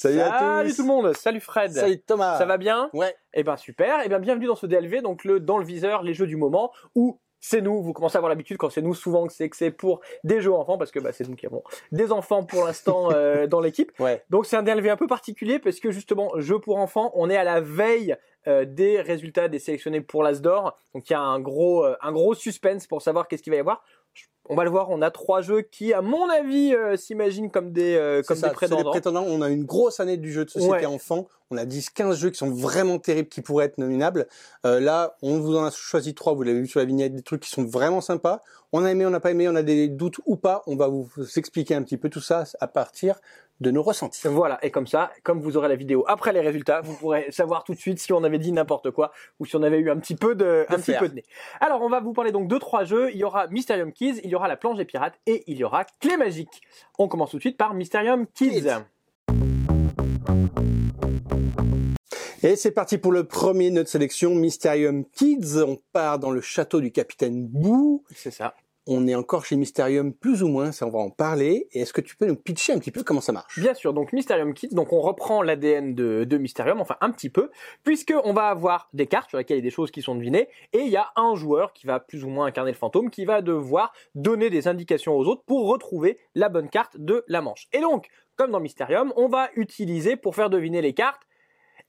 Salut, à tous. tout le monde, salut Fred. Salut Thomas. Ça va bien Ouais. Eh ben super. Eh bien bienvenue dans ce DLV, donc le dans le viseur, les jeux du moment où c'est nous, vous commencez à avoir l'habitude quand c'est nous souvent que c'est que c'est pour des jeux enfants parce que bah, c'est nous qui avons des enfants pour l'instant euh, dans l'équipe. Ouais. Donc c'est un DLV un peu particulier parce que justement jeu pour enfants, on est à la veille euh, des résultats des sélectionnés pour l'Asdor. Donc il y a un gros euh, un gros suspense pour savoir qu'est-ce qu'il va y avoir. On va le voir, on a trois jeux qui, à mon avis, euh, s'imaginent comme des euh, comme ça, des prétendants. prétendants. On a une grosse année du jeu de société Ouais. enfant. On a 10-15 jeux qui sont vraiment terribles, qui pourraient être nominables. Euh, là, on vous en a choisi trois. Vous l'avez vu sur la vignette, des trucs qui sont vraiment sympas. On a aimé, on n'a pas aimé, on a des doutes ou pas. On va vous expliquer un petit peu tout ça à partir de nos ressentis. Voilà, et comme ça, comme vous aurez la vidéo après les résultats, vous pourrez savoir tout de suite si on avait dit n'importe quoi ou si on avait eu un petit peu de, un petit peu de nez. Alors, on va vous parler donc de trois jeux. Il y aura Mysterium Kids, il y aura La Planche des Pirates et il y aura Clé Magique. On commence tout de suite par Mysterium Kids. Kids. Et c'est parti pour le premier de notre sélection, Mysterium Kids. On part dans le château du capitaine Boo. C'est ça. On est encore chez Mysterium plus ou moins, ça on va en parler. Et est-ce que tu peux nous pitcher un petit peu comment ça marche? Bien sûr, donc Mysterium Kids, donc on reprend l'ADN de, de Mysterium, enfin un petit peu, puisque on va avoir des cartes sur lesquelles il y a des choses qui sont devinées, et il y a un joueur qui va plus ou moins incarner le fantôme, qui va devoir donner des indications aux autres pour retrouver la bonne carte de la manche. Et donc, comme dans Mysterium, on va utiliser pour faire deviner les cartes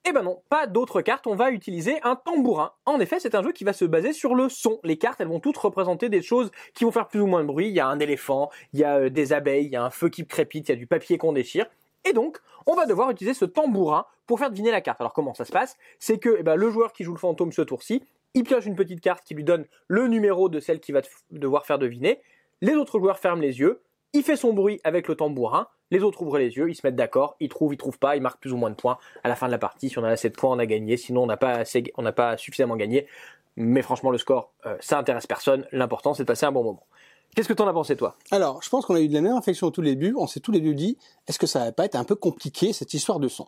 eh ben non, pas d'autres cartes, on va utiliser un tambourin. En effet, c'est un jeu qui va se baser sur le son. Les cartes, elles vont toutes représenter des choses qui vont faire plus ou moins de bruit. Il y a un éléphant, il y a euh, des abeilles, il y a un feu qui crépite, il y a du papier qu'on déchire. Et donc, on va devoir utiliser ce tambourin pour faire deviner la carte. Alors comment ça se passe? C'est que eh ben, le joueur qui joue le fantôme ce tour-ci, il pioche une petite carte qui lui donne le numéro de celle qu'il va devoir faire deviner. Les autres joueurs ferment les yeux, il fait son bruit avec le tambourin, les autres ouvrent les yeux, ils se mettent d'accord, ils trouvent, ils trouvent pas, ils marquent plus ou moins de points à la fin de la partie. Si on a assez de points, on a gagné. Sinon, on n'a pas assez, on n'a pas suffisamment gagné. Mais franchement, le score, euh, ça intéresse personne. L'important, c'est de passer un bon moment. Qu'est-ce que t'en as pensé, toi? Alors, je pense qu'on a eu de la même réflexion au tout début. On s'est tous les deux dit, est-ce que ça va pas être un peu compliqué cette histoire de son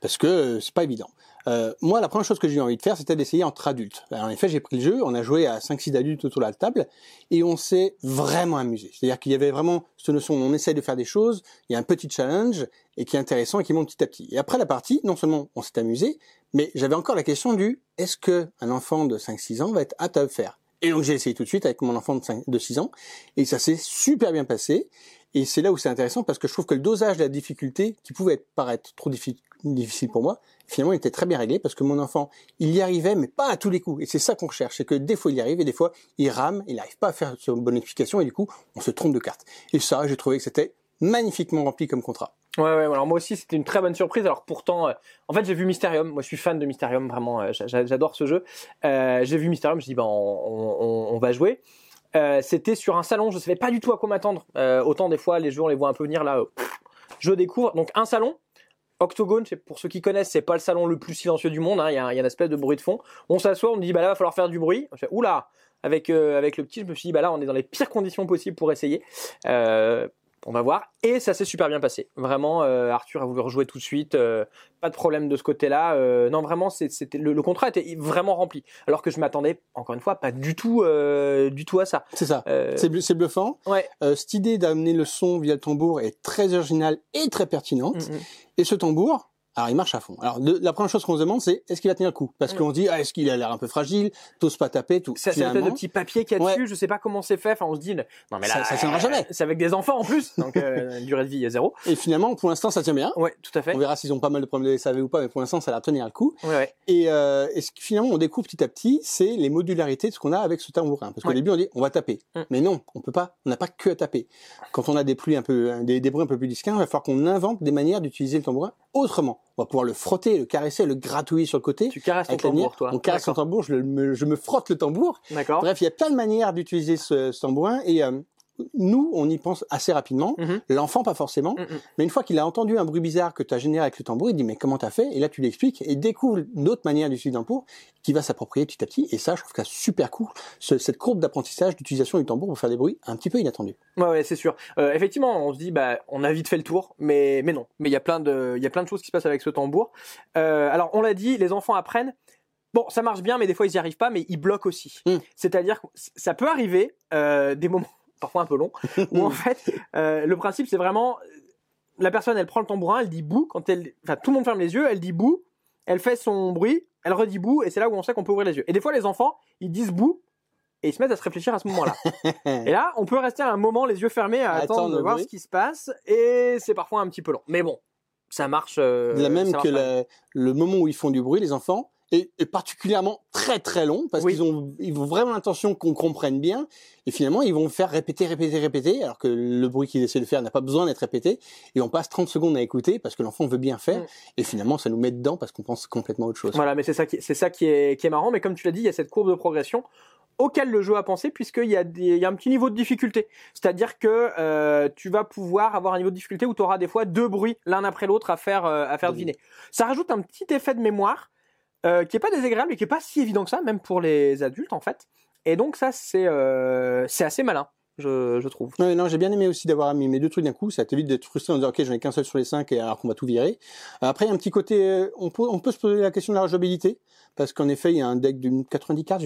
Parce que euh, c'est pas évident. Euh, moi, la première chose que j'ai eu envie de faire, c'était d'essayer entre adultes. Alors, en effet, j'ai pris le jeu, on a joué à 5-6 adultes autour de la table, et on s'est vraiment amusé. C'est-à-dire qu'il y avait vraiment cette notion, on essaye de faire des choses, il y a un petit challenge, et qui est intéressant et qui monte petit à petit. Et après la partie, non seulement on s'est amusé, mais j'avais encore la question du, est-ce que un enfant de 5-6 ans va être apte à le faire? Et donc j'ai essayé tout de suite avec mon enfant de, 5, de 6 ans, et ça s'est super bien passé. Et c'est là où c'est intéressant parce que je trouve que le dosage de la difficulté, qui pouvait paraître trop diffi- difficile pour moi, finalement était très bien réglé parce que mon enfant, il y arrivait, mais pas à tous les coups. Et c'est ça qu'on recherche, c'est que des fois il y arrive et des fois il rame, il n'arrive pas à faire une bonne explication et du coup on se trompe de carte. Et ça, j'ai trouvé que c'était magnifiquement rempli comme contrat. Ouais, ouais. Alors moi aussi, c'était une très bonne surprise. Alors pourtant, euh, en fait, j'ai vu Mysterium. Moi, je suis fan de Mysterium, vraiment. euh, j'a- j'adore ce jeu. Euh, j'ai vu Mysterium. Je dis, ben, on- on va jouer. Euh, c'était sur un salon. Je savais pas du tout à quoi m'attendre. Euh, autant des fois, les jeux, on les voit un peu venir là. euh, je découvre. Donc un salon. Octogone, pour ceux qui connaissent, c'est pas le salon le plus silencieux du monde. hein. Il y, a, une espèce de bruit de fond. On s'assoit, on me dit bah là va falloir faire du bruit. Je fais oula. Avec avec le petit, je me suis dit bah là on est dans les pires conditions possibles pour essayer. On va voir. Et ça s'est super bien passé. Vraiment, euh, Arthur a voulu rejouer tout de suite. euh, pas de problème de ce côté-là. Euh, non, vraiment, c'était le, le contrat était vraiment rempli. Alors que je m'attendais, encore une fois, pas du tout, euh, du tout à ça. C'est ça. Euh, c'est bluffant. ouais. Euh, cette idée d'amener le son via le tambour est très originale et très pertinente. Mm, mm. Et ce tambour, alors il marche à fond. Alors de- la première chose qu'on se demande, c'est est-ce qu'il va tenir le coup? Parce Mm. qu'on se dit, ah, est-ce qu'il a l'air un peu fragile? T'oses pas taper, tout. Ça, c'est espèce de petit papier qu'il y a Ouais. dessus. Je sais pas comment c'est fait. Enfin, on se dit, non mais là, Ça- ça tiendra jamais. C'est avec des enfants en plus, donc euh, durée de vie est zéro. Et finalement, pour l'instant, ça tient bien. Ouais, tout à fait. On verra s'ils ont pas mal de problèmes de SAV ou pas, mais pour l'instant, ça a l'air de tenir le coup. Ouais, ouais. Et, euh, et ce que finalement, on découvre petit à petit, c'est les modularités de ce qu'on a avec ce tambourin. Parce qu'au Ouais. début, on dit, on va taper. Mm. Mais non, on peut pas. On n'a pas que à taper. Quand on a des pluies un peu, des, des bruits un peu plus discrets, il va falloir qu'on invente des manières d'utiliser le tambourin autrement. On va pouvoir le frotter, le caresser, le gratouiller sur le côté. Tu caresses ton tambour, toi. On caresse son tambour, je, le- me, je me frotte le tambour. D'accord. Bref, il y a plein de manières d'utiliser ce, ce tambourin et euh, nous, on y pense assez rapidement. Mhm. L'enfant, pas forcément. Mm, mm. Mais une fois qu'il a entendu un bruit bizarre que tu as généré avec le tambour, il dit mais comment t'as fait? Et là, tu l'expliques et découvre d'autres manières d'utiliser le tambour qui va s'approprier petit à petit. Et ça, je trouve que c'est super cool, ce- cette courbe d'apprentissage d'utilisation du tambour pour faire des bruits un petit peu inattendus. Ouais, ouais, c'est sûr. Euh, effectivement, on se dit, bah, on a vite fait le tour, mais, mais non. Mais il y a plein de, il y a plein de choses qui se passent avec ce tambour. Euh, alors, on l'a dit, les enfants apprennent. Bon, ça marche bien, mais des fois ils y arrivent pas, mais ils bloquent aussi. Mm. C'est-à-dire que ça peut arriver euh, des moments parfois un peu longs où en fait euh, le principe c'est vraiment la personne, elle prend le tambourin, elle dit bouh, quand elle, enfin, tout le monde ferme les yeux, elle dit bouh, elle fait son bruit, elle redit bouh, et c'est là où on sait qu'on peut ouvrir les yeux. Et des fois, les enfants, ils disent bouh, et ils se mettent à se réfléchir à ce moment-là. et là, on peut rester un moment les yeux fermés à Attendre attendre de voir bruit. ce qui se passe, et c'est parfois un petit peu long. Mais bon, ça marche. euh, la même ça marche que la- le moment où ils font du bruit, les enfants, est, est particulièrement très très long parce Oui. qu'ils ont, ils ont vraiment l'intention qu'on comprenne bien et finalement ils vont faire répéter, répéter, répéter alors que le bruit qu'ils essaient de faire n'a pas besoin d'être répété et on passe 30 secondes à écouter parce que l'enfant veut bien faire Mm. et finalement ça nous met dedans parce qu'on pense complètement à autre chose. Voilà, mais c'est ça qui, c'est ça qui est, qui est marrant. Mais comme tu l'as dit, il y a cette courbe de progression auquel le jeu a pensé puisqu'il y a des, il y a un petit niveau de difficulté. C'est-à-dire que euh, tu vas pouvoir avoir un niveau de difficulté où tu auras des fois deux bruits l'un après l'autre à faire, euh, à faire deviner. Ça rajoute un petit effet de mémoire euh, qui est pas désagréable et qui est pas si évident que ça, même pour les adultes en fait. Et donc ça c'est, euh, c'est assez malin, je, je trouve. Ouais, non, j'ai bien aimé aussi d'avoir mis mes deux trucs d'un coup. Ça t'évite d'être frustré en disant ok j'en ai qu'un seul sur les cinq et alors qu'on va tout virer. Après il y a un petit côté, euh, on peut, on peut se poser la question de la rejouabilité parce qu'en effet il y a un deck d'une 90 cartes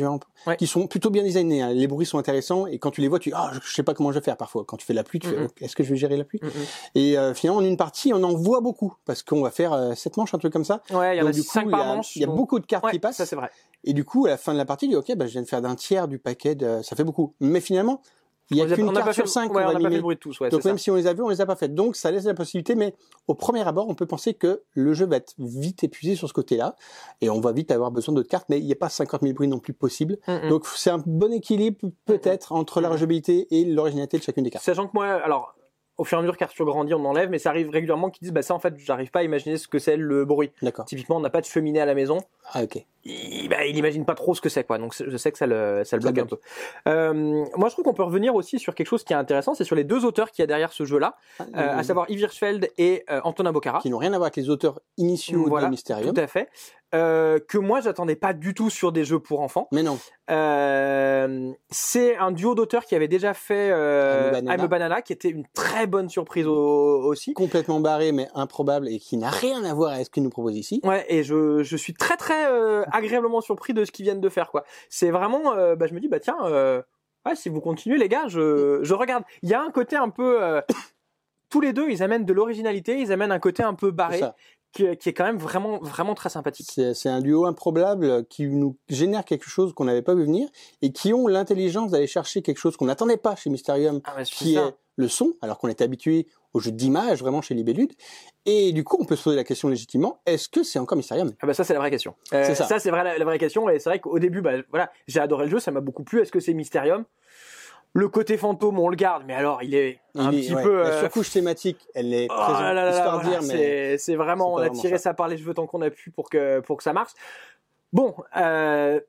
Ouais. qui sont plutôt bien designés. hein. Les bruits sont intéressants et quand tu les vois tu ah je sais pas comment je vais faire parfois. Quand tu fais la pluie tu. Ok, est-ce que je vais gérer la pluie? Mm, mm. Et euh, finalement en une partie on en voit beaucoup parce qu'on va faire euh, sept manches un truc comme ça. Ouais, il y en a cinq il par a, manche. il y a donc- beaucoup de cartes Ouais, qui passent. ça c'est vrai. Et du coup, à la fin de la partie, tu dis, ok, bah, je viens de faire d'un tiers du paquet, de... ça fait beaucoup. Mais finalement, il y a qu'une carte sur cinq ouais, qu'on on n'a pas fait mimer. le bruit de tous, ouais, Donc même ça. si on les a vus, on les a pas faites. Donc ça laisse la possibilité, mais au premier abord, on peut penser que le jeu va être vite épuisé sur ce côté-là, et on va vite avoir besoin d'autres cartes, mais il n'y a pas 50 000 bruits non plus possible. Mm, mm. Donc c'est un bon équilibre peut-être entre la Mm. rejouabilité et l'originalité de chacune des cartes. Sachant que moi, alors, au fur et à mesure qu'Arthur grandit, on enlève, mais ça arrive régulièrement qu'ils disent, bah ça en fait, j'arrive pas à imaginer ce que c'est le bruit. D'accord. Typiquement, on n'a pas de cheminée à la maison, Ah ok. il, bah, il imagine pas trop ce que c'est, quoi. Donc je sais que ça le, ça le bloque un peu. Euh, moi, je trouve qu'on peut revenir aussi sur quelque chose qui est intéressant, c'est sur les deux auteurs qu'il y a derrière ce jeu-là, euh, à savoir Yves Hirschfeld et euh, Antonin Bocara. Qui n'ont rien à voir avec les auteurs initiaux Voilà, de Mysterium. Tout à fait. Euh, que moi, j'attendais pas du tout sur des jeux pour enfants. Mais non. Euh, c'est un duo d'auteurs qui avait déjà fait euh, I'm a Banana. I'm a Banana, qui était une très bonne surprise au- aussi. Complètement barré, mais improbable, et qui n'a rien à voir avec ce qu'il nous propose ici. Ouais, et je, je suis très très euh, agréablement surpris de ce qu'ils viennent de faire, quoi. C'est vraiment, euh, bah, je me dis, bah tiens, euh, ouais, si vous continuez, les gars, je, je regarde. Il y a un côté un peu, euh, tous les deux, ils amènent de l'originalité, ils amènent un côté un peu barré. Qui, qui est quand même vraiment vraiment très sympathique. C'est un duo improbable qui nous génère quelque chose qu'on n'avait pas vu venir et qui ont l'intelligence d'aller chercher quelque chose qu'on n'attendait pas chez Mysterium, Ah, qui ça. est le son, alors qu'on était habitué au jeu d'image vraiment chez Libellude. Et du coup, on peut se poser la question légitimement est-ce que c'est encore Mysterium? Ah bah ça c'est la vraie question. Euh, C'est ça. ça c'est vrai la, la vraie question et c'est vrai qu'au début bah voilà j'ai adoré le jeu ça m'a beaucoup plu. Est-ce que c'est Mysterium? Le côté fantôme on le garde mais alors il est un Il est- petit ouais, peu. La euh, surcouche thématique, elle est oh présente, là là là, voilà, dire, mais c'est vraiment on a tiré ça. ça. par les cheveux tant qu'on a pu pour que pour que ça marche. Bon, euh,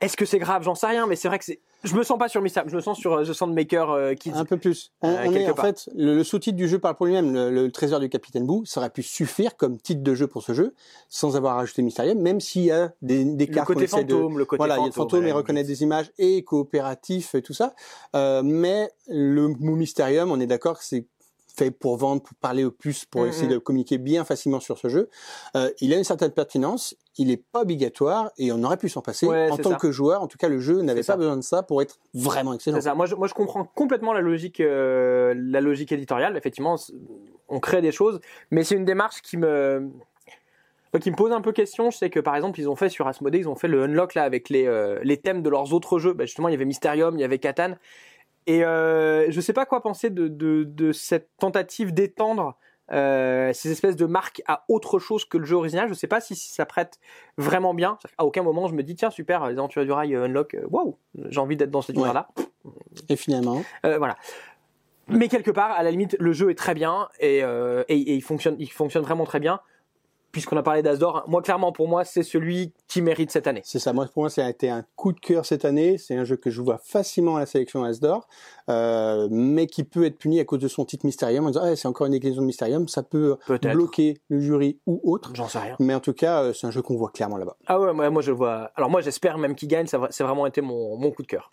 est-ce que c'est grave? J'en sais rien, mais c'est vrai que c'est. Je me sens pas sur Mysterium, je me sens sur The Sandmaker euh, Kids. un peu plus. On, Euh, on est quelque en part. fait le, le sous-titre du jeu parle pour lui-même. Le, le trésor du capitaine Boo, ça aurait pu suffire comme titre de jeu pour ce jeu, sans avoir rajouté Mysterium, même s'il y a des, des le cartes qu'on côté essaie de, fantôme, le côté voilà, il y a fantôme. le fantôme à et reconnaître des images et coopératif et tout ça. Euh, mais le mot Mysterium, on est d'accord que c'est fait pour vendre, pour parler au plus, pour Mhm. essayer de communiquer bien facilement sur ce jeu. Euh, il a une certaine pertinence, il est pas obligatoire et on aurait pu s'en passer. Ouais, en tant ça. que joueur, en tout cas, le jeu n'avait pas ça. besoin de ça pour être vraiment excellent. Ça. Moi je, moi, je comprends complètement la logique, euh, la logique éditoriale. Effectivement, on crée des choses, mais c'est une démarche qui me, enfin, qui me pose un peu question. Je sais que par exemple, ils ont fait sur Asmodee, ils ont fait le unlock là avec les, euh, les thèmes de leurs autres jeux. Bah, justement, il y avait Mysterium, il y avait Catan, et euh, je sais pas quoi penser de, de, de cette tentative d'étendre. euh, ces espèces de marques à autre chose que le jeu original, je sais pas si, si ça prête vraiment bien. À aucun moment je me dis tiens super, les aventures du rail euh, unlock, euh, waouh, j'ai envie d'être dans cet Ouais. univers là. Et finalement, Euh, voilà. Mais quelque part, à la limite, le jeu est très bien et, euh, et, et il fonctionne, il fonctionne vraiment très bien. Puisqu'on a parlé d'Asdor, moi clairement pour moi c'est celui qui mérite cette année. c'est ça. Moi, pour moi, ça a été un coup de cœur cette année. C'est un jeu que je vois facilement à la sélection Asdor, euh, mais qui peut être puni à cause de son titre Mysterium en disant ah, c'est encore une déclinaison de Mysterium. Ça peut bloquer le jury ou autre. J'en sais rien. Mais en tout cas, euh, c'est un jeu qu'on voit clairement là-bas. Ah ouais, moi, moi je vois. Alors moi j'espère même qu'il gagne, ça c'est vraiment été mon, mon coup de cœur.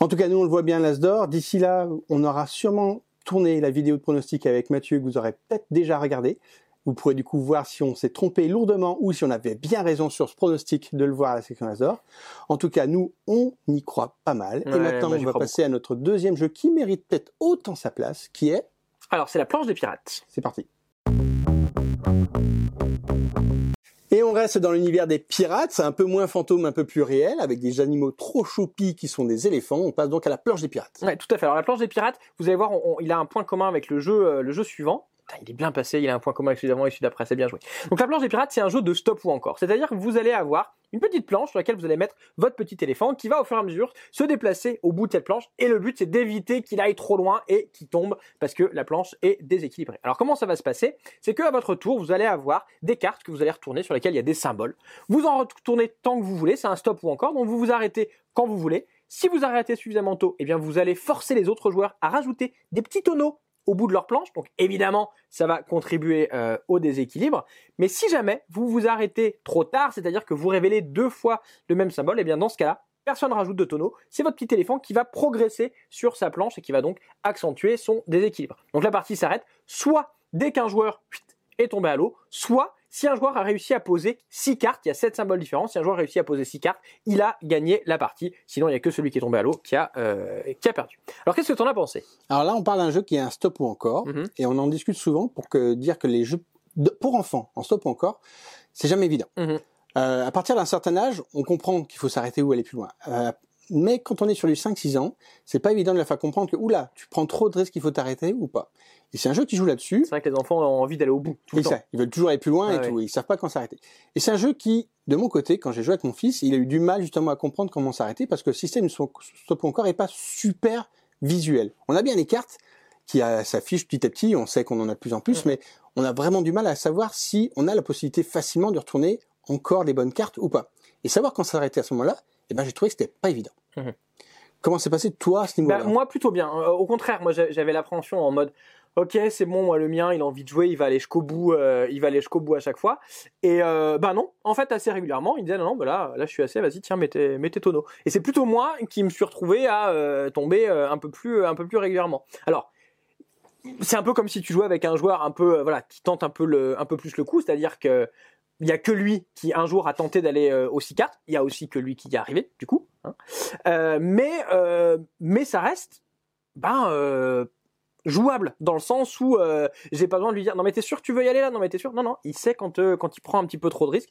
En tout cas, nous, on le voit bien, l'Asdor. D'ici là, on aura sûrement tourné la vidéo de pronostic avec Mathieu, que vous aurez peut-être déjà regardé. Vous pourrez du coup voir si on s'est trompé lourdement ou si on avait bien raison sur ce pronostic de le voir à la section Asdor. En tout cas, nous, on y croit pas mal. Ouais, Et maintenant, on va passer à notre deuxième jeu qui mérite peut-être autant sa place, qui est... Alors c'est la planche des pirates. C'est parti. Et on reste dans l'univers des pirates, c'est un peu moins fantôme, un peu plus réel, avec des animaux trop choupis qui sont des éléphants. On passe donc à la planche des pirates. Ouais, tout à fait. Alors la planche des pirates, vous allez voir, on- on- il a un point commun avec le jeu, euh, le jeu suivant. Il est bien passé, il a un point commun avec celui celui d'après, c'est bien joué. Donc la planche des pirates, c'est un jeu de stop ou encore. C'est-à-dire que vous allez avoir une petite planche sur laquelle vous allez mettre votre petit éléphant qui va au fur et à mesure se déplacer au bout de cette planche. Et le but, c'est d'éviter qu'il aille trop loin et qu'il tombe parce que la planche est déséquilibrée. Alors comment ça va se passer? C'est que à votre tour, vous allez avoir des cartes que vous allez retourner sur lesquelles il y a des symboles. Vous en retournez tant que vous voulez, c'est un stop ou encore, donc vous vous arrêtez quand vous voulez. Si vous arrêtez suffisamment tôt, eh bien vous allez forcer les autres joueurs à rajouter des petits tonneaux au bout de leur planche. Donc évidemment, ça va contribuer euh, au déséquilibre. Mais si jamais vous vous arrêtez trop tard, c'est-à-dire que vous révélez deux fois le même symbole, eh bien dans ce cas-là, personne ne rajoute de tonneau. C'est votre petit éléphant qui va progresser sur sa planche et qui va donc accentuer son déséquilibre. Donc la partie s'arrête soit dès qu'un joueur est tombé à l'eau, soit si un joueur a réussi à poser 6 cartes, il y a 7 symboles différents, si un joueur a réussi à poser 6 cartes, il a gagné la partie. Sinon, il n'y a que celui qui est tombé à l'eau qui, a, euh, qui a perdu. Alors qu'est-ce que tu en as pensé? Alors là, on parle d'un jeu qui est un stop ou encore, Mhm. et on en discute souvent pour que dire que les jeux de- pour enfants en stop ou encore, c'est jamais évident. Mhm. Euh, à partir d'un certain âge, on comprend qu'il faut s'arrêter ou aller plus loin. Euh, mais quand on est sur du 5-6 ans, c'est pas évident de leur faire comprendre que oula, tu prends trop de risques, il faut t'arrêter ou pas. Et c'est un jeu qui joue là-dessus. C'est vrai que les enfants ont envie d'aller au bout tout le temps. ça, ils veulent toujours aller plus loin Ah et ouais. tout. et ils savent pas quand s'arrêter. Et c'est un jeu qui, de mon côté, quand j'ai joué avec mon fils, il a eu du mal justement à comprendre comment s'arrêter parce que le système de stop encore est pas super visuel. On a bien les cartes qui euh, s'affichent petit à petit, on sait qu'on en a de plus en plus, Mhm. mais on a vraiment du mal à savoir si on a la possibilité facilement de retourner encore les bonnes cartes ou pas. Et savoir quand s'arrêter à ce moment-là, eh ben j'ai trouvé que c'était pas évident. Mhm. Comment s'est passé toi à ce niveau-là? Bah, moi plutôt bien. Euh, au contraire, moi j'a- j'avais l'appréhension en mode ok c'est bon moi le mien il a envie de jouer il va aller jusqu'au bout euh, il va aller jusqu'au bout à chaque fois et euh, bah non en fait assez régulièrement il disait non non bah là là je suis assez vas-y tiens mets tes, mets tes tonneaux et c'est plutôt moi qui me suis retrouvé à euh, tomber un peu plus un peu plus régulièrement alors c'est un peu comme si tu jouais avec un joueur un peu voilà qui tente un peu le un peu plus le coup c'est-à-dire que il y a que lui qui un jour a tenté d'aller euh, aux six cartes il y a aussi que lui qui y est arrivé du coup hein. Euh, mais euh, mais ça reste ben jouable dans le sens où j'ai pas besoin de lui dire non mais t'es sûr que tu veux y aller là? Non mais t'es sûr? Non non il sait quand quand il prend un petit peu trop de risques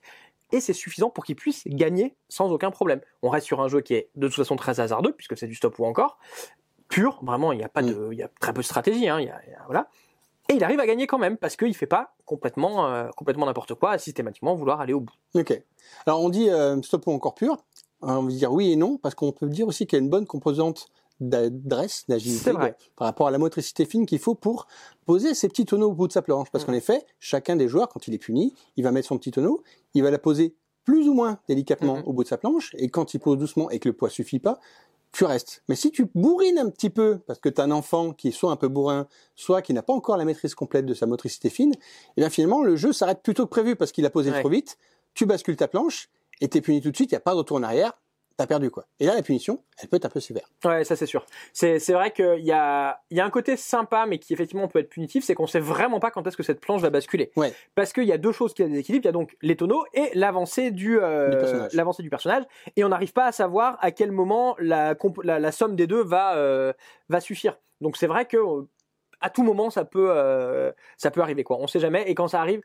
et c'est suffisant pour qu'il puisse gagner sans aucun problème. On reste sur un jeu qui est de toute façon très hasardeux puisque c'est du stop ou encore pur. Vraiment il y a pas de il y a très peu de stratégie hein, il y a- il y a- voilà et il arrive à gagner quand même parce qu'il fait pas complètement euh, complètement n'importe quoi à systématiquement vouloir aller au bout Ok. Alors on dit euh, stop ou encore pur. Alors, on veut dire oui et non parce qu'on peut dire aussi qu'il y a une bonne composante d'adresse, d'agilité, de- par rapport à la motricité fine qu'il faut pour poser ses petits tonneaux au bout de sa planche. Parce Mm. qu'en effet, chacun des joueurs, quand il est puni, il va mettre son petit tonneau, il va la poser plus ou moins délicatement Mhm. au bout de sa planche, et quand il pose doucement et que le poids suffit pas, tu restes. Mais si tu bourrines un petit peu, parce que tu as un enfant qui est soit un peu bourrin, soit qui n'a pas encore la maîtrise complète de sa motricité fine, et bien finalement le jeu s'arrête plus tôt que prévu parce qu'il a posé Ouais. trop vite, tu bascules ta planche, et t'es puni tout de suite, il n'y a pas de retour en arrière, t'as perdu quoi. Et là la punition, elle peut être un peu sévère. Ouais, ça c'est sûr. C'est c'est vrai qu'il y a y a un côté sympa mais qui effectivement peut être punitif, c'est qu'on sait vraiment pas quand est-ce que cette planche va basculer. Ouais. Parce qu'il y a deux choses qui équilibres, il y a donc les tonneaux et l'avancée du euh, Du l'avancée du personnage et on n'arrive pas à savoir à quel moment la comp- la, la somme des deux va euh, va suffire. Donc c'est vrai que euh, à tout moment ça peut euh, ça peut arriver quoi. On sait jamais et quand ça arrive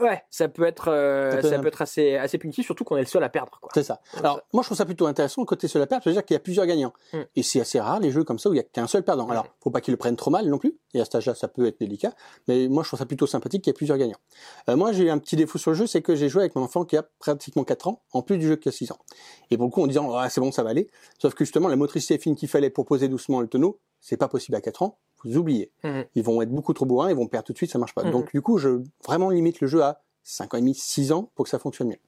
Ouais, ça peut être, euh, Ça ça peut être assez, assez punitif, surtout qu'on est le seul à perdre, quoi. C'est ça. Alors, moi, je trouve ça plutôt intéressant, le côté seul à perdre, c'est-à-dire qu'il y a plusieurs gagnants. Mm. Et c'est assez rare, les jeux comme ça, où il y a qu'un seul perdant. Mm. Alors, faut pas qu'ils le prennent trop mal non plus. Et à cet âge-là, ça peut être délicat. Mais moi, je trouve ça plutôt sympathique qu'il y ait plusieurs gagnants. Euh, moi, j'ai eu un petit défaut sur le jeu, c'est que j'ai joué avec mon enfant qui a pratiquement 4 ans, en plus du jeu qui a 6 ans. Et pour le coup, en disant, ah, c'est bon, ça va aller. Sauf que justement, la motricité fine qu'il fallait pour poser doucement le tonneau, c'est pas possible à 4 ans. Vous oubliez. Mhm. Ils vont être beaucoup trop bourrins, ils vont perdre tout de suite, ça marche pas. Mhm. Donc, du coup, je vraiment limite le jeu à 5 ans et demi, 6 ans pour que ça fonctionne mieux.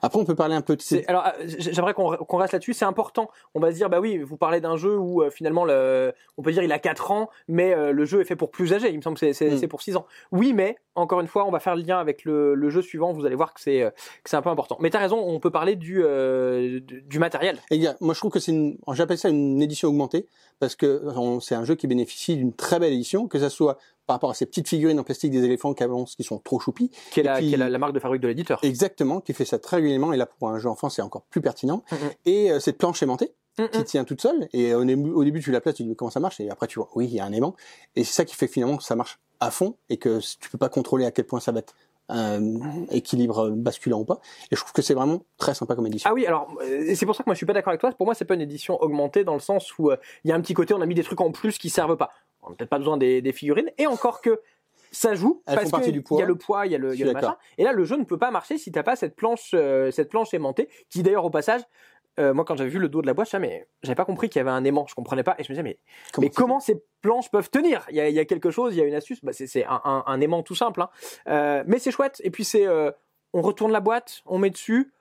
Après, on peut parler un peu de C'est- alors, euh, j'aimerais qu'on reste là-dessus. C'est important. On va se dire, bah oui, vous parlez d'un jeu où euh, finalement, le, on peut dire il a 4 ans, mais euh, le jeu est fait pour plus âgé. Il me semble que c'est- Mm. c'est pour 6 ans. Oui, mais encore une fois, on va faire le lien avec le, le jeu suivant. Vous allez voir que c'est un peu important. Mais t'as raison, on peut parler du euh, du, matériel. Et gars, moi je trouve que c'est une, j'appelle ça une édition augmentée parce que c'est un jeu qui bénéficie d'une très belle édition, que ça soit par rapport à ces petites figurines en plastique des éléphants qui avancent, qui sont trop choupis, Qui est, la, qui est la, la marque de fabrique de l'éditeur. exactement, qui fait ça très régulièrement. Et là pour un jeu enfant c'est encore plus pertinent. Mhm. Et euh, cette planche aimantée Mm, qui mm. tient toute seule. Et au début, au début tu la places, tu dis comment ça marche? Et après tu vois, oui il y a un aimant. Et c'est ça qui fait finalement que ça marche à fond et que tu peux pas contrôler à quel point ça va être euh, équilibre basculant ou pas. Et je trouve que c'est vraiment très sympa comme édition. Ah oui, alors euh, c'est pour ça que moi je suis pas d'accord avec toi. Pour moi, c'est pas une édition augmentée dans le sens où euh, il y a un petit côté, on a mis des trucs en plus qui servent pas. On n'a peut-être pas besoin des, des, figurines. Et encore que ça joue Elles parce font partie que du poids. il y a le poids, il y a le, y a le machin. Et là, le jeu ne peut pas marcher si t'as pas cette planche, euh, cette planche aimantée, qui d'ailleurs au passage. euh, moi, quand j'avais vu le dos de la boîte, je mais j'avais pas compris qu'il y avait un aimant. Je comprenais pas, et je me disais, mais mais tu comment ces planches peuvent tenir? Il y, a, il y a quelque chose, il y a une astuce. Bah, c'est un, un, un aimant tout simple, hein. Euh, mais c'est chouette. Et puis c'est, on retourne la boîte, on met dessus.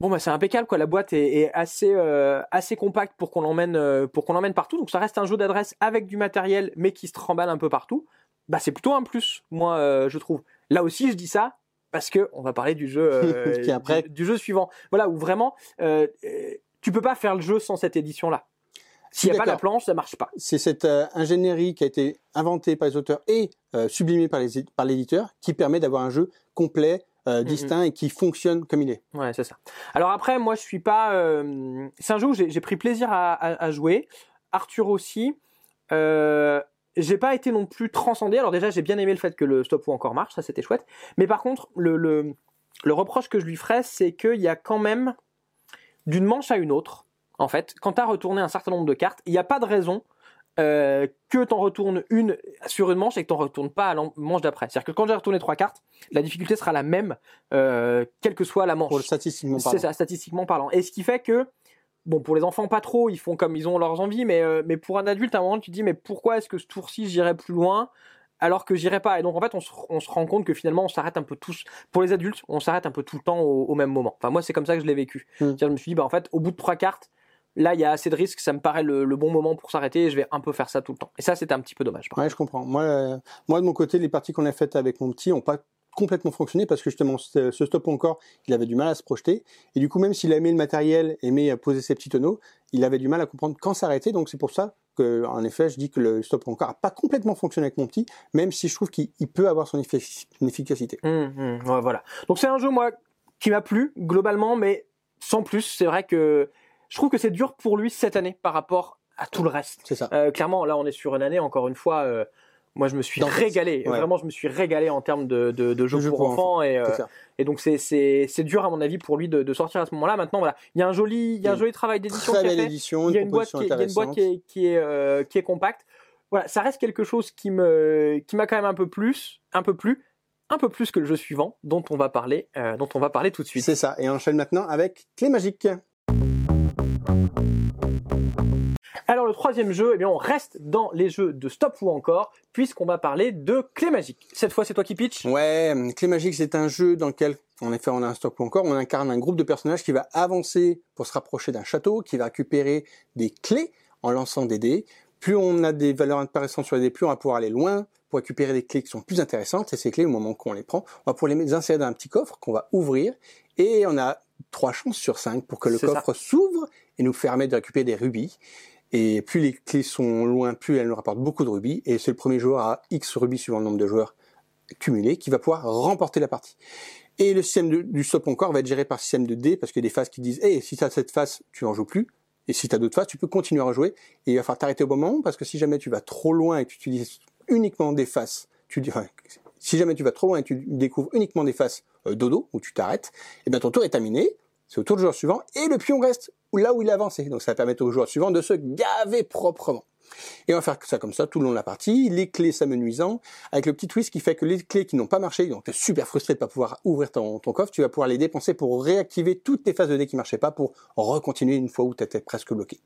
Bon bah c'est impeccable quoi. La boîte est, est assez euh, assez compacte pour qu'on l'emmène euh, pour qu'on l'emmène partout. Donc ça reste un jeu d'adresse avec du matériel, mais qui se tremballe un peu partout. Bah c'est plutôt un plus, moi euh, je trouve. Là aussi je dis ça parce que on va parler du jeu euh, Qui est après. du, du jeu suivant. Voilà où vraiment euh, tu peux pas faire le jeu sans cette édition là. S'il n'y a pas la planche, ça marche pas. c'est cette euh, ingénierie qui a été inventée par les auteurs et euh, sublimée par les par l'éditeur qui permet d'avoir un jeu complet, euh, distinct et qui fonctionne comme il est. Ouais, c'est ça. Alors après, moi, je suis pas. euh, C'est un jeu où j'ai j'ai pris plaisir à, à- à jouer. Arthur aussi. Euh, j'ai pas été non plus transcendé. Alors déjà, j'ai bien aimé le fait que le stop ou encore marche, ça c'était chouette. Mais par contre, le, le, le reproche que je lui ferais, c'est qu'il y a quand même d'une manche à une autre. En fait, quand tu as retourné un certain nombre de cartes, il n'y a pas de raison euh, que tu en retournes une sur une manche et que tu n'en retournes pas à la manche d'après. C'est-à-dire que quand j'ai retourné trois cartes, la difficulté sera la même, euh, quelle que soit la manche. Pour le statistiquement C'est parlant. ça, statistiquement parlant. Et ce qui fait que, bon, pour les enfants, pas trop, ils font comme ils ont leurs envies, mais, euh, mais pour un adulte, à un moment, tu te dis, mais pourquoi est-ce que ce tour-ci, j'irai plus loin alors que j'irai pas? Et donc, en fait, on se, on se rend compte que finalement, on s'arrête un peu tous, pour les adultes, on s'arrête un peu tout le temps au, au même moment. Enfin, moi, c'est comme ça que je l'ai vécu. C'est-à-dire, Je me suis dit, bah, en fait, au bout de trois cartes, là, il y a assez de risques, ça me paraît le, le bon moment pour s'arrêter et je vais un peu faire ça tout le temps. Et ça, c'était un petit peu dommage. Ouais, je comprends. Moi, euh, moi de mon côté, les parties qu'on a faites avec mon petit ont pas complètement fonctionné parce que justement ce, stop encore, il avait du mal à se projeter et du coup même s'il aimait le matériel, aimait euh, poser ses petits tonneaux, il avait du mal à comprendre quand s'arrêter. Donc c'est pour ça que en effet, je dis que le stop encore a pas complètement fonctionné avec mon petit, même si je trouve qu'il il peut avoir son effic- son efficacité. Hum, ouais, voilà. Donc c'est un jeu moi qui m'a plu globalement, mais sans plus. C'est vrai que je trouve que c'est dur pour lui cette année par rapport à tout le reste. C'est ça. Euh, clairement, là on est sur une année encore une fois. euh, moi je me suis régalé. ouais. Vraiment, je me suis régalé en termes de, de, de jeux pour, pour enfants et, euh, et donc c'est dur à mon avis pour lui de, de sortir à ce moment-là. Maintenant voilà, il y a un joli il y a un Une joli travail d'édition Très belle édition, Il y a une boîte est, est qui est euh, qui est compacte. Voilà, ça reste quelque chose qui me qui m'a quand même un peu plus un peu plus un peu plus que le jeu suivant dont on va parler euh, dont on va parler tout de suite. C'est ça. Et on enchaîne maintenant avec Clé Magique. Alors le troisième jeu, eh bien on reste dans les jeux de stop ou encore puisqu'on va parler de clé magique. Cette fois c'est toi qui pitch. Ouais, Clé Magique, c'est un jeu dans lequel, en effet, on a un stop ou encore, on incarne un groupe de personnages qui va avancer pour se rapprocher d'un château, qui va récupérer des clés en lançant des dés. Plus on a des valeurs intéressantes sur les dés, plus on va pouvoir aller loin pour récupérer des clés qui sont plus intéressantes. Et ces clés, au moment qu'on les prend, on va pouvoir les insérer dans un petit coffre qu'on va ouvrir. Et on a trois chances sur cinq pour que le coffre s'ouvre et nous permette de récupérer des rubis. Et plus les clés sont loin, plus elles nous rapportent beaucoup de rubis. Et c'est le premier joueur à X rubis suivant le nombre de joueurs cumulés qui va pouvoir remporter la partie. Et le système de- du stop encore va être géré par système de dés parce qu'il y a des phases qui disent hey, si tu as cette phase, tu n'en joues plus. Et si tu as d'autres phases, tu peux continuer à en jouer. Et il va falloir t'arrêter au bon moment parce que si jamais tu vas trop loin et que tu utilises uniquement des faces, tu dis, si jamais tu vas trop loin et tu découvres uniquement des faces dodo où tu t'arrêtes, et bien ton tour est terminé. C'est au tour du joueur suivant et le pion reste là où il a avancé. Donc ça va permettre au joueur suivant de se gaver proprement. Et on va faire ça comme ça tout le long de la partie, les clés s'amenuisant, avec le petit twist qui fait que les clés qui n'ont pas marché, donc tu es super frustré de pas pouvoir ouvrir ton, ton coffre, tu vas pouvoir les dépenser pour réactiver toutes tes phases de dés qui marchaient pas pour recontinuer une fois où tu étais presque bloqué.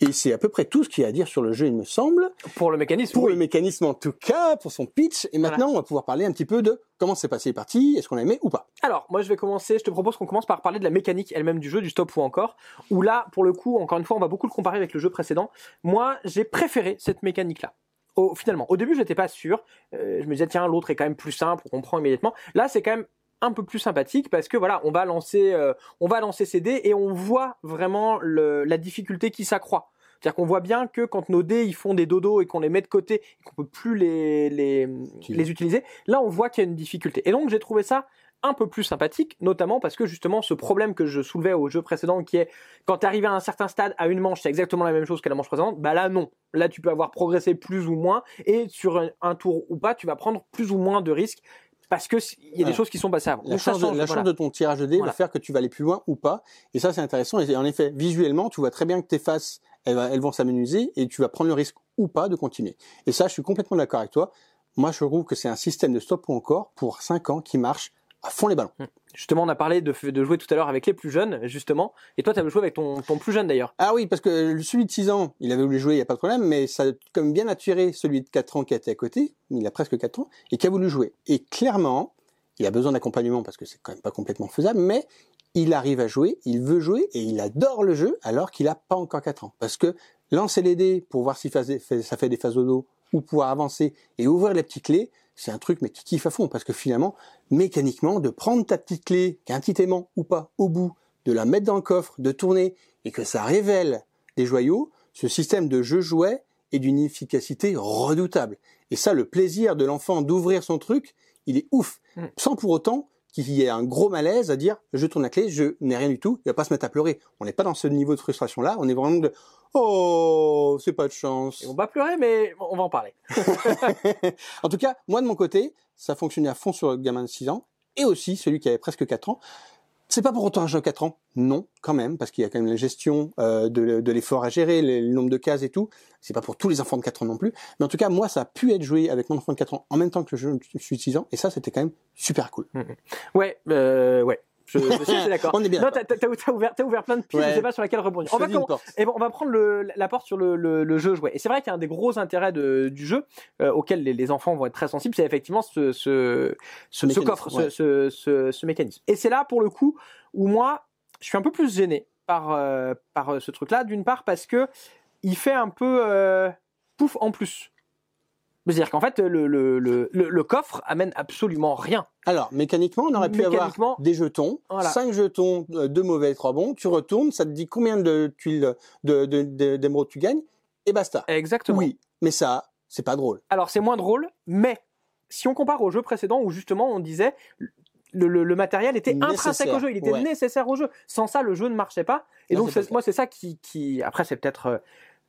Et c'est à peu près tout ce qu'il y a à dire sur le jeu, il me semble. Pour le mécanisme. Pour oui. le mécanisme en tout cas, pour son pitch. Et maintenant, on va pouvoir parler un petit peu de comment s'est passé les parties, est-ce qu'on a aimé ou pas? Alors, moi, je vais commencer. Je te propose qu'on commence par parler de la mécanique elle-même du jeu, du stop ou encore. Où là, pour le coup, encore une fois, on va beaucoup le comparer avec le jeu précédent. Moi, j'ai préféré cette mécanique-là. Au, finalement, au début, j'étais pas sûr. Euh, je me disais, tiens, l'autre est quand même plus simple, on comprend immédiatement. Là, c'est quand même un peu plus sympathique parce que voilà, on va lancer, euh, on va lancer ces dés et on voit vraiment la difficulté qui s'accroît. C'est-à-dire qu'on voit bien que quand nos dés ils font des dodos et qu'on les met de côté et qu'on peut plus les, les, les utiliser, là on voit qu'il y a une difficulté. Et donc j'ai trouvé ça un peu plus sympathique, notamment parce que justement ce problème que je soulevais au jeu précédent qui est quand tu arrives à un certain stade à une manche, c'est exactement la même chose que la manche précédente, bah là non. Là tu peux avoir progressé plus ou moins et sur un, un tour ou pas, tu vas prendre plus ou moins de risques parce que il y a des choses qui sont passées avant. La, Donc, chance, de, change, la voilà. chance de ton tirage de dés Voilà. va faire que tu vas aller plus loin ou pas. Et ça, c'est intéressant. Et en effet, visuellement, tu vois très bien que tes faces, elles, vont s'amenuiser et tu vas prendre le risque ou pas de continuer. Et ça, je suis complètement d'accord avec toi. Moi, je trouve que c'est un système de stop ou encore pour 5 ans qui marche à fond les ballons. Justement, on a parlé de, de jouer tout à l'heure avec les plus jeunes, justement. Et toi, tu avais joué avec ton, ton plus jeune d'ailleurs. Ah oui, parce que celui de 6 ans, il avait voulu jouer, il n'y a pas de problème, mais ça a comme bien attiré celui de 4 ans qui était à côté, il a presque 4 ans, et qui a voulu jouer. Et clairement, il a besoin d'accompagnement parce que c'est quand même pas complètement faisable, mais il arrive à jouer, il veut jouer, et il adore le jeu alors qu'il a pas encore 4 ans. Parce que lancer les dés pour voir si ça fait des phases au dos, ou pouvoir avancer et ouvrir les petites clés, c'est un truc mais qui kiffe à fond, parce que finalement, mécaniquement, de prendre ta petite clé, qui aimant ou pas, au bout, de la mettre dans le coffre, de tourner, et que ça révèle des joyaux, ce système de jeu jouet est d'une efficacité redoutable. Et ça, le plaisir de l'enfant d'ouvrir son truc, il est ouf. Mm. Sans pour autant qu'il y ait un gros malaise à dire je tourne la clé, je n'ai rien du tout, il va pas se mettre à pleurer. On n'est pas dans ce niveau de frustration là, on est vraiment de oh c'est pas de chance. Et on va pleurer, mais on va en parler. en tout cas, moi de mon côté, ça fonctionnait à fond sur le gamin de 6 ans et aussi celui qui avait presque 4 ans. C'est pas pour autant un jeu de 4 ans, non, quand même, parce qu'il y a quand même la gestion euh, de, l'effort à gérer, le, le nombre de cases et tout. C'est pas pour tous les enfants de 4 ans non plus. Mais en tout cas, moi, ça a pu être joué avec mon enfant de 4 ans en même temps que je suis de 6 ans, et ça, c'était quand même super cool. Ouais, euh, ouais. Je, je suis assez d'accord. On est bien Non, t'as, t'as- t'as ouvert, t'as ouvert plein de pistes, Ouais. je sais pas sur laquelle rebondir. On va, et bon, on va prendre le, la porte sur le, le, le jeu jouet. Et c'est vrai qu'il y a un des gros intérêts de, du jeu euh, auquel les, les enfants vont être très sensibles, c'est effectivement ce, ce, ce, ce mécanisme, coffre, ouais. ce, ce, ce, ce mécanisme. Et c'est là, pour le coup, où moi, je suis un peu plus gêné par, euh, par euh, ce truc-là. D'une part, parce que il fait un peu euh, pouf en plus. C'est-à-dire qu'en fait, le, le, le, le, le coffre amène absolument rien. Alors, mécaniquement, on aurait pu avoir des jetons, voilà. 5 jetons, euh, deux mauvais, trois bons, tu retournes, ça te dit combien de tuiles de, de, de- d'émeraudes tu gagnes, et basta. Exactement. Oui, mais ça, c'est pas drôle. Alors c'est moins drôle, mais si on compare au jeu précédent où justement on disait le, le- le matériel était intrinsèque au jeu, il était ouais. nécessaire au jeu. Sans ça, le jeu ne marchait pas. Et Non, donc moi c'est ça qui, qui après c'est peut-être euh,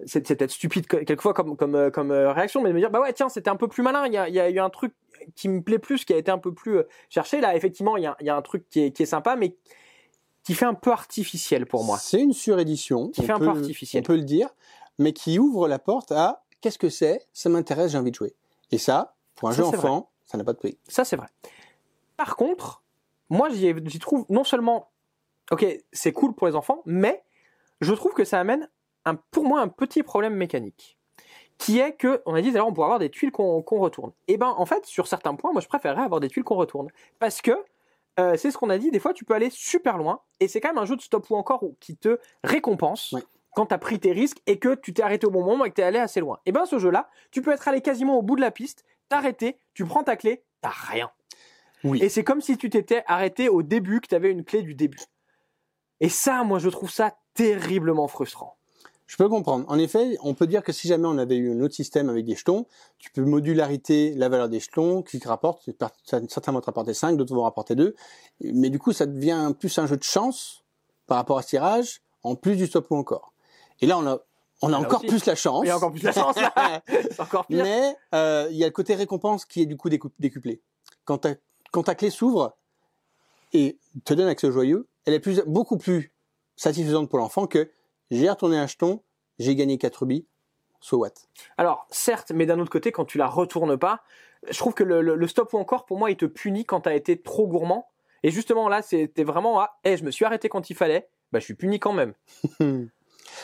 c'est peut-être stupide que- quelquefois comme comme euh, comme euh, réaction, mais de me dire bah ouais tiens c'était un peu plus malin. Il y a, il y a eu un truc qui me plaît plus, qui a été un peu plus euh, cherché. Là effectivement il y a, il y a un truc qui est, qui est sympa, mais qui fait un peu artificiel pour moi. C'est une surédition. Qui on fait un peu peut- artificiel. On peut le dire, mais qui ouvre la porte à qu'est-ce que c'est? Ça m'intéresse, j'ai envie de jouer. Et ça, pour un Ça, jeu enfant, ça n'a pas de prix. Ça, c'est vrai. Par contre, moi, j'y trouve non seulement, ok, c'est cool pour les enfants, mais je trouve que ça amène, un, pour moi, un petit problème mécanique. Qui est que, on a dit d'ailleurs, on pourrait avoir des tuiles qu'on retourne. Et ben, en fait, sur certains points, moi, je préférerais avoir des tuiles qu'on retourne. Parce que, euh, c'est ce qu'on a dit, des fois, tu peux aller super loin, et c'est quand même un jeu de stop ou encore qui te récompense. Ouais. Quand tu as pris tes risques et que tu t'es arrêté au bon moment et que tu es allé assez loin. Et ben ce jeu-là, tu peux être allé quasiment au bout de la piste, t'arrêter, tu prends ta clé, t'as rien. Oui. Et c'est comme si tu t'étais arrêté au début, que tu avais une clé du début. Et ça, moi, je trouve ça terriblement frustrant. Je peux comprendre. En effet, on peut dire que si jamais on avait eu un autre système avec des jetons, tu peux modularité la valeur des jetons, qui te rapporte, certains vont te rapporter 5, d'autres vont rapporter 2. Mais du coup, ça devient plus un jeu de chance par rapport à ce tirage, en plus du stop ou encore. Et là, on a, on a Là encore aussi. plus la chance. Il y a encore plus la chance, là. Encore pire. Mais euh, il y a le côté récompense qui est du coup décuplé. Quand ta, quand ta clé s'ouvre et te donne accès au joyeux, elle est plus, beaucoup plus satisfaisante pour l'enfant que j'ai retourné un jeton, j'ai gagné 4 rubis, so what? Alors, certes, mais d'un autre côté, quand tu la retournes pas, je trouve que le, le- le stop ou encore, pour moi, il te punit quand tu as été trop gourmand. Et justement, là, c'était vraiment à, eh, je me suis arrêté quand il fallait, bah, je suis puni quand même.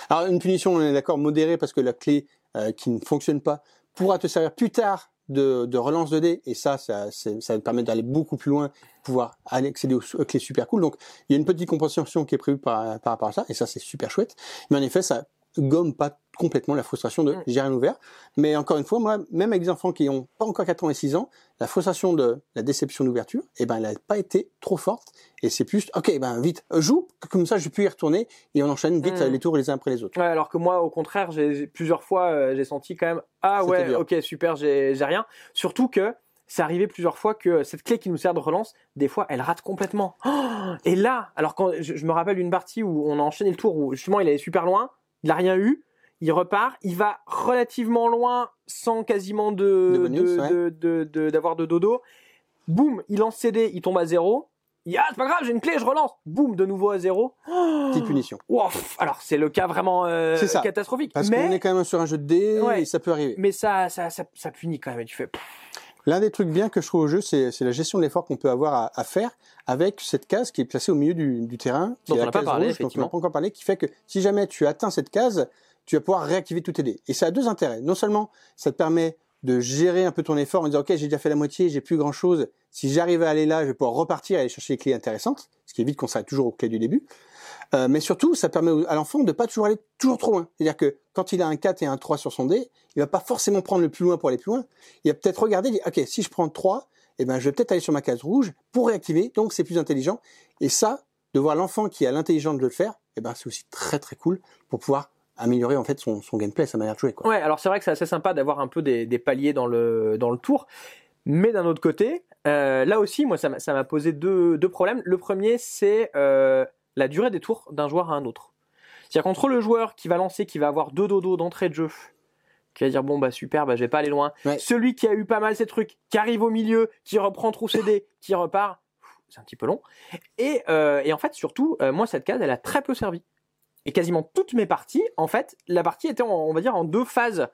Alors une punition, on est d'accord, modérée parce que la clé euh, qui ne fonctionne pas pourra te servir plus tard de, de relance de dés et ça, ça, ça d'aller beaucoup plus loin, pouvoir aller accéder aux, aux clés super cool. Donc il y a une petite compensation qui est prévue par, par rapport à ça et ça c'est super chouette. Mais en effet, ça gomme pas complètement la frustration de Mm. j'ai rien ouvert. Mais encore une fois, moi, même avec des enfants qui ont pas encore 4 ans et 6 ans, la frustration de la déception d'ouverture, eh ben, elle n'a pas été trop forte. Et c'est plus, ok, ben vite, joue, comme ça je peux y retourner et on enchaîne vite Mm. les tours les uns après les autres. Ouais, alors que moi, au contraire, j'ai plusieurs fois, euh, j'ai senti quand même, ah ouais, dur. ok, super, j'ai j'ai rien. Surtout que c'est arrivé plusieurs fois que cette clé qui nous sert de relance, des fois, elle rate complètement. Oh et là, alors quand je, je me rappelle une partie où on a enchaîné le tour où justement il allait super loin, il a rien eu, il repart, il va relativement loin sans quasiment de De bonus, de- ouais. de- d'avoir dodo. Boum, il lance CD, il tombe à zéro. Il ah, c'est pas grave, j'ai une clé, je relance. Boum, de nouveau à zéro. Petite punition. Wow, alors c'est le cas vraiment euh, C'est ça. catastrophique. Parce mais qu'on est quand même sur un jeu de dés Ouais. et ça peut arriver. mais ça, ça, ça, ça punit quand même. Et tu fais. pff, L'un des trucs bien que je trouve au jeu, c'est la gestion de l'effort qu'on peut avoir à, à faire avec cette case qui est placée au milieu du, du terrain, qui Dont est on la n'a pas case parlé, rouge, dont on n'a pas encore parlé, qui fait que si jamais tu atteins cette case, tu vas pouvoir réactiver tous tes dés. Et ça a deux intérêts. Non seulement ça te permet de gérer un peu ton effort en disant ok j'ai déjà fait la moitié, j'ai plus grand chose. Si j'arrive à aller là, je vais pouvoir repartir et aller chercher les clés intéressantes, ce qui évite qu'on s'arrête toujours aux clés du début. Euh, mais surtout, ça permet à l'enfant de pas toujours aller toujours trop loin. C'est-à-dire que quand il a un 4 et un 3 sur son dé, il va pas forcément prendre le plus loin pour aller plus loin. Il va peut-être regarder, dire, ok, si je prends 3, eh ben, je vais peut-être aller sur ma case rouge pour réactiver, donc c'est plus intelligent. Et ça, de voir l'enfant qui a l'intelligence de le faire, eh ben, c'est aussi très très cool pour pouvoir améliorer en fait son, gameplay, sa manière de jouer. Quoi. Ouais, alors c'est vrai que c'est assez sympa d'avoir un peu des, paliers dans le, dans le tour. Mais d'un autre côté, euh, là aussi, moi, ça m'a posé deux, deux problèmes. Le premier, c'est euh, la durée des tours d'un joueur à un autre. C'est-à-dire qu'entre le joueur qui va lancer, qui va avoir deux dodos d'entrée de jeu, qui va dire bon bah super, bah je vais pas aller loin. Ouais. Celui qui a eu pas mal ces trucs, qui arrive au milieu, qui reprend trop ses dés, qui repart, c'est un petit peu long. Et, euh, et en fait, surtout, euh, moi cette case, elle a très peu servi. Et quasiment toutes mes parties, en fait, la partie était, en, on va dire, en deux phases.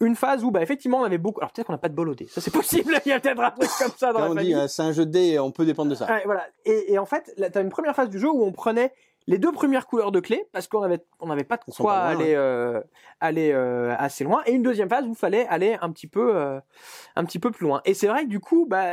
Une phase où, bah, effectivement, on avait beaucoup. Alors peut-être qu'on n'a pas de bol au dé. Ça, c'est possible. Il y a peut-être un truc comme ça dans Quand la on famille. dit euh, c'est un jeu de dés, on peut dépendre de ça. Ouais, voilà. Et, et en fait, là, t'as une première phase du jeu où on prenait les deux premières couleurs de clés parce qu'on avait on n'avait pas de quoi pas loin, aller euh, aller euh, assez loin et une deuxième phase où il fallait aller un petit peu euh, un petit peu plus loin. Et c'est vrai que du coup bah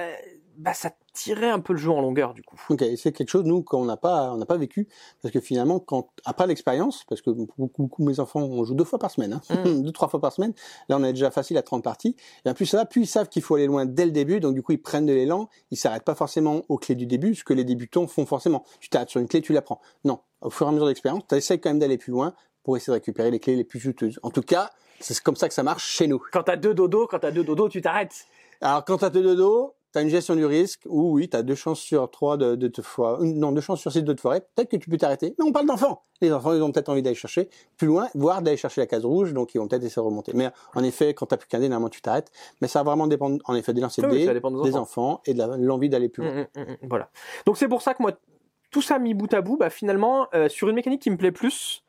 bah ça tirait un peu le jeu en longueur du coup. Ok, c'est quelque chose nous qu'on n'a pas, on n'a pas vécu parce que finalement, quand après l'expérience, parce que beaucoup, beaucoup de mes enfants on joue deux fois par semaine, hein, Mm. deux trois fois par semaine. Là, on est déjà facile à 30 parties. Et bien plus ça va, plus ils savent qu'il faut aller loin dès le début. Donc du coup, ils prennent de l'élan. Ils s'arrêtent pas forcément aux clés du début, ce que les débutants font forcément. Tu t'arrêtes sur une clé, tu la prends. Non, au fur et à mesure de l'expérience, tu essaies quand même d'aller plus loin pour essayer de récupérer les clés les plus juteuses. En tout cas, c'est comme ça que ça marche chez nous. Quand t'as deux dodos, quand t'as deux dodos, tu t'arrêtes. Alors quand t'as deux dodo, t'as une gestion du risque où oui, t'as deux chances sur trois de, de te foirer, non deux chances sur six de te foirer. Peut-être que tu peux t'arrêter, mais on parle d'enfants. Les enfants, ils ont peut-être envie d'aller chercher plus loin, voire d'aller chercher la case rouge, donc ils vont peut-être essayer de remonter. Mais en effet, quand t'as plus qu'un dé, normalement tu t'arrêtes. Mais ça va vraiment dépendre, en effet, des lancers de dés, des enfants et de l'envie d'aller plus loin. Mm, mm, mm, voilà. Donc c'est pour ça que moi, tout ça mis bout à bout, bah finalement, euh, sur une mécanique qui me plaît plus,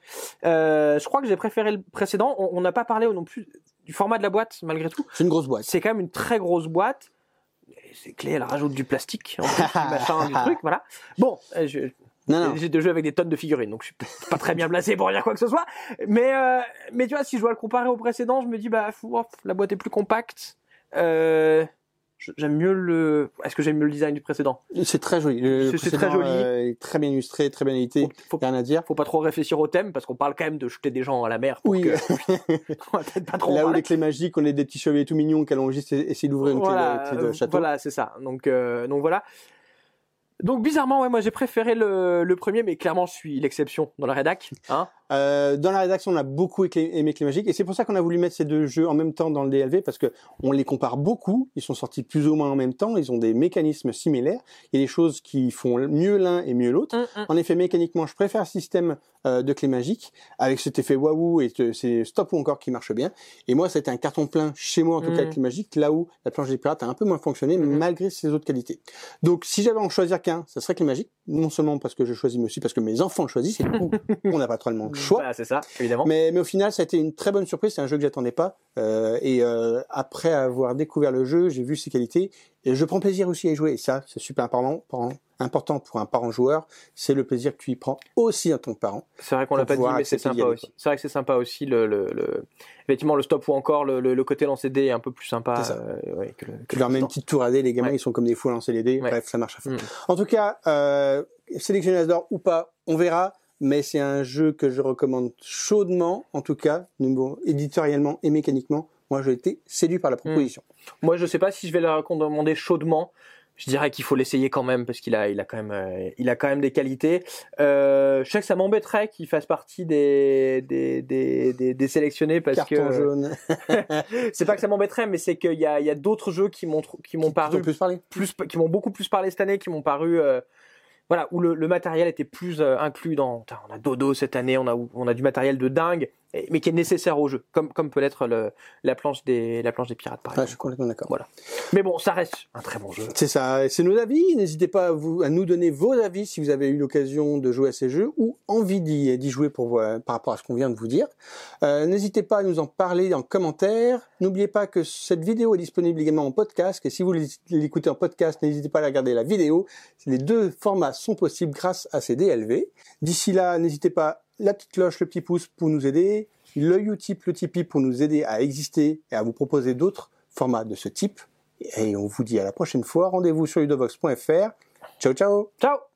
euh, je crois que j'ai préféré le précédent. On on n'a pas parlé non plus du format de la boîte, malgré tout. C'est une grosse boîte. C'est quand même une très grosse boîte. Et Ces clés, elle rajoute du plastique, en plus, du machin, du truc, voilà. Bon, euh, je- j'ai de jeux avec des tonnes de figurines, donc je suis pas très bien placé pour dire quoi que ce soit. Mais, euh, mais tu vois, si je dois le comparer au précédent, je me dis, bah, fou, hop, la boîte est plus compacte. Euh, j'aime mieux le. Est-ce que j'aime mieux le design du précédent? C'est très joli. C'est- très joli. euh, très bien illustré, très bien édité. faut, faut, Rien à dire. faut pas trop réfléchir au thème parce qu'on parle quand même de jeter des gens à la mer. Oui. que- on va pas trop. Là où les clés magiques, on est des petits chevaliers tout mignons qui allons juste essayer d'ouvrir une voilà, clé, de, clé de euh, château. Voilà, c'est ça. Donc, euh, donc voilà. Donc bizarrement, ouais, moi j'ai préféré le, le premier, mais clairement je suis l'exception dans la rédac. Hein Euh, dans la rédaction, on a beaucoup aimé Clé Magique et c'est pour ça qu'on a voulu mettre ces deux jeux en même temps dans le DLV parce que on les compare beaucoup. Ils sont sortis plus ou moins en même temps. Ils ont des mécanismes similaires. Il y a des choses qui font mieux l'un et mieux l'autre. Hum, hum. En effet, mécaniquement, je préfère le système euh, de clé magique avec cet effet waouh et ce- c'est stop ou encore qui marche bien. Et moi, c'était un carton plein chez moi en tout cas Mhm. avec clé magique, là où la planche des pirates a un peu moins fonctionné malgré ses autres qualités. Donc, si j'avais à en choisir qu'un, ça serait clé magique. Non seulement parce que je choisis, mais aussi parce que mes enfants le choisissent. Et du coup, on n'a pas tellement le choix. C'est ça, évidemment. Mais, mais au final, ça a été une très bonne surprise. C'est un jeu que j'attendais pas. Euh, et euh, après avoir découvert le jeu, j'ai vu ses qualités. Et je prends plaisir aussi à y jouer. Et ça, c'est super important pour un, important pour un parent joueur. C'est le plaisir que tu y prends aussi en tant que parent. C'est vrai qu'on l'a pas dit, mais c'est sympa aussi. C'est vrai que c'est sympa aussi le, le, le- effectivement le stop ou encore le, côté lancer dé est un peu plus sympa. Euh, ouais, que le, que Tu le leur mets une petite tour à dés. Les gamins, Ouais. ils sont comme des fous à lancer les dés. Ouais. Bref, ça marche à fond. Mm. En tout cas, euh, sélectionner Asdor ou pas, on verra. Mais c'est un jeu que je recommande chaudement, en tout cas, niveau éditorialement et mécaniquement. Moi, j'ai été séduit par la proposition. Moi, je sais pas si je vais la recommander chaudement. je dirais qu'il faut l'essayer quand même parce qu'il a, il a quand même, euh, il a quand même des qualités. Euh, je sais que ça m'embêterait qu'il fasse partie des des, des, des, des sélectionnés parce Carton que jaune. c'est pas que ça m'embêterait, mais c'est qu'il y a, il y a d'autres jeux qui m'ont qui m'ont Ils paru ont plus parlé. plus, qui m'ont beaucoup plus parlé cette année, qui m'ont paru euh, voilà où le, matériel était plus euh, inclus dans. On a Dodo cette année, on a on a du matériel de dingue, mais qui est nécessaire au jeu, comme comme peut l'être la planche des la planche des pirates par Ouais, je exemple. suis complètement d'accord. Voilà. Mais bon, ça reste un très bon jeu. C'est ça, c'est nos avis. N'hésitez pas à, vous, à nous donner vos avis si vous avez eu l'occasion de jouer à ces jeux ou envie d'y jouer pour, par rapport à ce qu'on vient de vous dire. Euh, N'hésitez pas à nous en parler en commentaire. N'oubliez pas que cette vidéo est disponible également en podcast. Et si vous l'écoutez en podcast, n'hésitez pas à regarder la vidéo. Les deux formats sont possibles grâce à ces DLV. D'ici là, n'hésitez pas la petite cloche, le petit pouce pour nous aider, le Utip, le Tipeee pour nous aider à exister et à vous proposer d'autres formats de ce type. Et on vous dit à la prochaine fois. Rendez-vous sur udovox.fr. Ciao, ciao Ciao